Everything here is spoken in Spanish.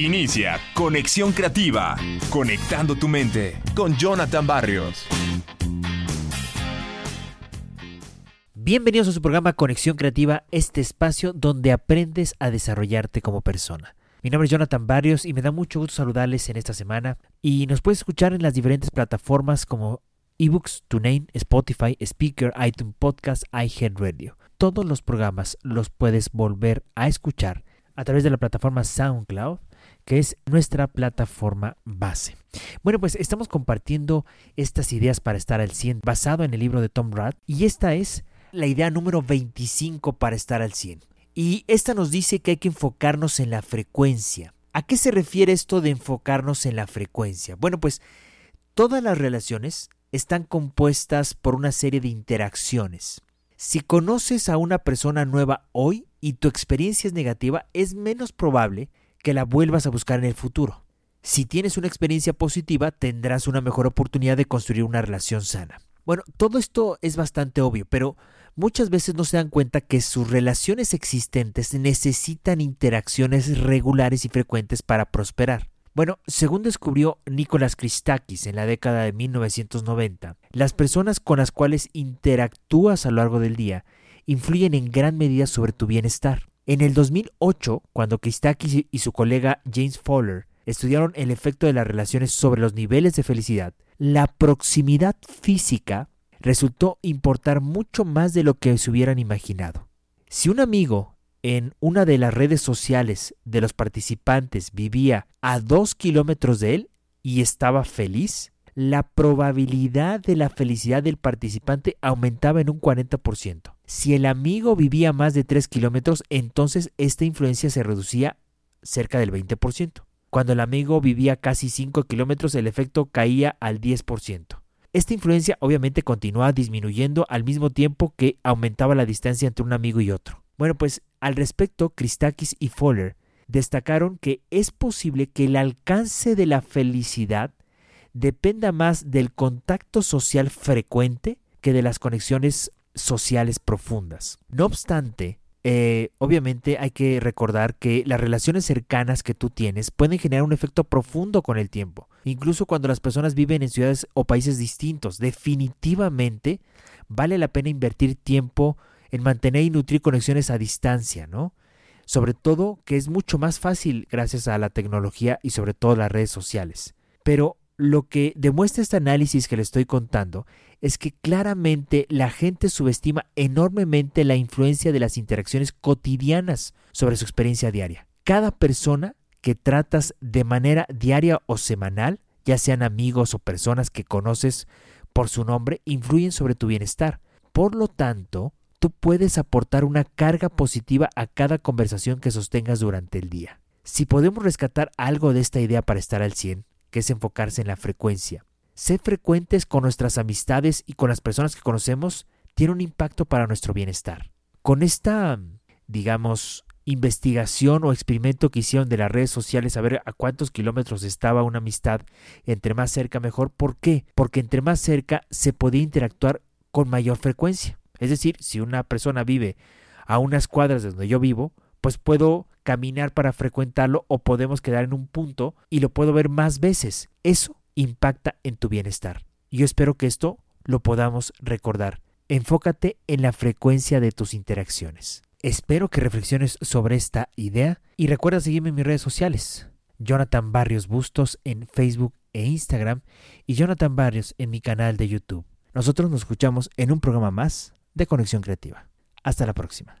Inicia Conexión Creativa, conectando tu mente con Jonathan Barrios. Bienvenidos a su programa Conexión Creativa, este espacio donde aprendes a desarrollarte como persona. Mi nombre es Jonathan Barrios y me da mucho gusto saludarles en esta semana y nos puedes escuchar en las diferentes plataformas como eBooks, TuneIn, Spotify, Speaker, iTunes Podcast, iHeartRadio. Todos los programas los puedes volver a escuchar a través de la plataforma SoundCloud que es nuestra plataforma base. Bueno, pues estamos compartiendo estas ideas para estar al 100 basado en el libro de Tom Rath y esta es la idea número 25 para estar al 100. Y esta nos dice que hay que enfocarnos en la frecuencia. ¿A qué se refiere esto de enfocarnos en la frecuencia? Bueno, pues todas las relaciones están compuestas por una serie de interacciones. Si conoces a una persona nueva hoy y tu experiencia es negativa, es menos probable que la vuelvas a buscar en el futuro. Si tienes una experiencia positiva, tendrás una mejor oportunidad de construir una relación sana. Bueno, todo esto es bastante obvio, pero muchas veces no se dan cuenta que sus relaciones existentes necesitan interacciones regulares y frecuentes para prosperar. Bueno, según descubrió Nicolás Christakis en la década de 1990, las personas con las cuales interactúas a lo largo del día influyen en gran medida sobre tu bienestar. En el 2008, cuando Christakis y su colega James Fowler estudiaron el efecto de las relaciones sobre los niveles de felicidad, la proximidad física resultó importar mucho más de lo que se hubieran imaginado. Si un amigo en una de las redes sociales de los participantes vivía a dos kilómetros de él y estaba feliz, la probabilidad de la felicidad del participante aumentaba en un 40%. Si el amigo vivía más de 3 kilómetros, entonces esta influencia se reducía cerca del 20%. Cuando el amigo vivía casi 5 kilómetros, el efecto caía al 10%. Esta influencia obviamente continuaba disminuyendo al mismo tiempo que aumentaba la distancia entre un amigo y otro. Bueno, pues al respecto, Christakis y Fowler destacaron que es posible que el alcance de la felicidad dependa más del contacto social frecuente que de las conexiones sociales profundas. No obstante, eh, obviamente hay que recordar que las relaciones cercanas que tú tienes pueden generar un efecto profundo con el tiempo, incluso cuando las personas viven en ciudades o países distintos. Definitivamente vale la pena invertir tiempo en mantener y nutrir conexiones a distancia, ¿no? Sobre todo que es mucho más fácil gracias a la tecnología y sobre todo las redes sociales. Pero lo que demuestra este análisis que le estoy contando es que claramente la gente subestima enormemente la influencia de las interacciones cotidianas sobre su experiencia diaria. Cada persona que tratas de manera diaria o semanal, ya sean amigos o personas que conoces por su nombre, influyen sobre tu bienestar. Por lo tanto, tú puedes aportar una carga positiva a cada conversación que sostengas durante el día. Si podemos rescatar algo de esta idea para estar al 100, que es enfocarse en la frecuencia, ser frecuentes con nuestras amistades y con las personas que conocemos tiene un impacto para nuestro bienestar. Con esta, digamos, investigación o experimento que hicieron de las redes sociales a ver a cuántos kilómetros estaba una amistad, entre más cerca mejor. ¿Por qué? Porque entre más cerca se podía interactuar con mayor frecuencia. Es decir, si una persona vive a unas cuadras de donde yo vivo, pues puedo caminar para frecuentarlo o podemos quedar en un punto y lo puedo ver más veces. Eso impacta en tu bienestar. Yo espero que esto lo podamos recordar. Enfócate en la frecuencia de tus interacciones. Espero que reflexiones sobre esta idea y recuerda seguirme en mis redes sociales. Jonathan Barrios Bustos en Facebook e Instagram y Jonathan Barrios en mi canal de YouTube. Nosotros nos escuchamos en un programa más de Conexión Creativa. Hasta la próxima.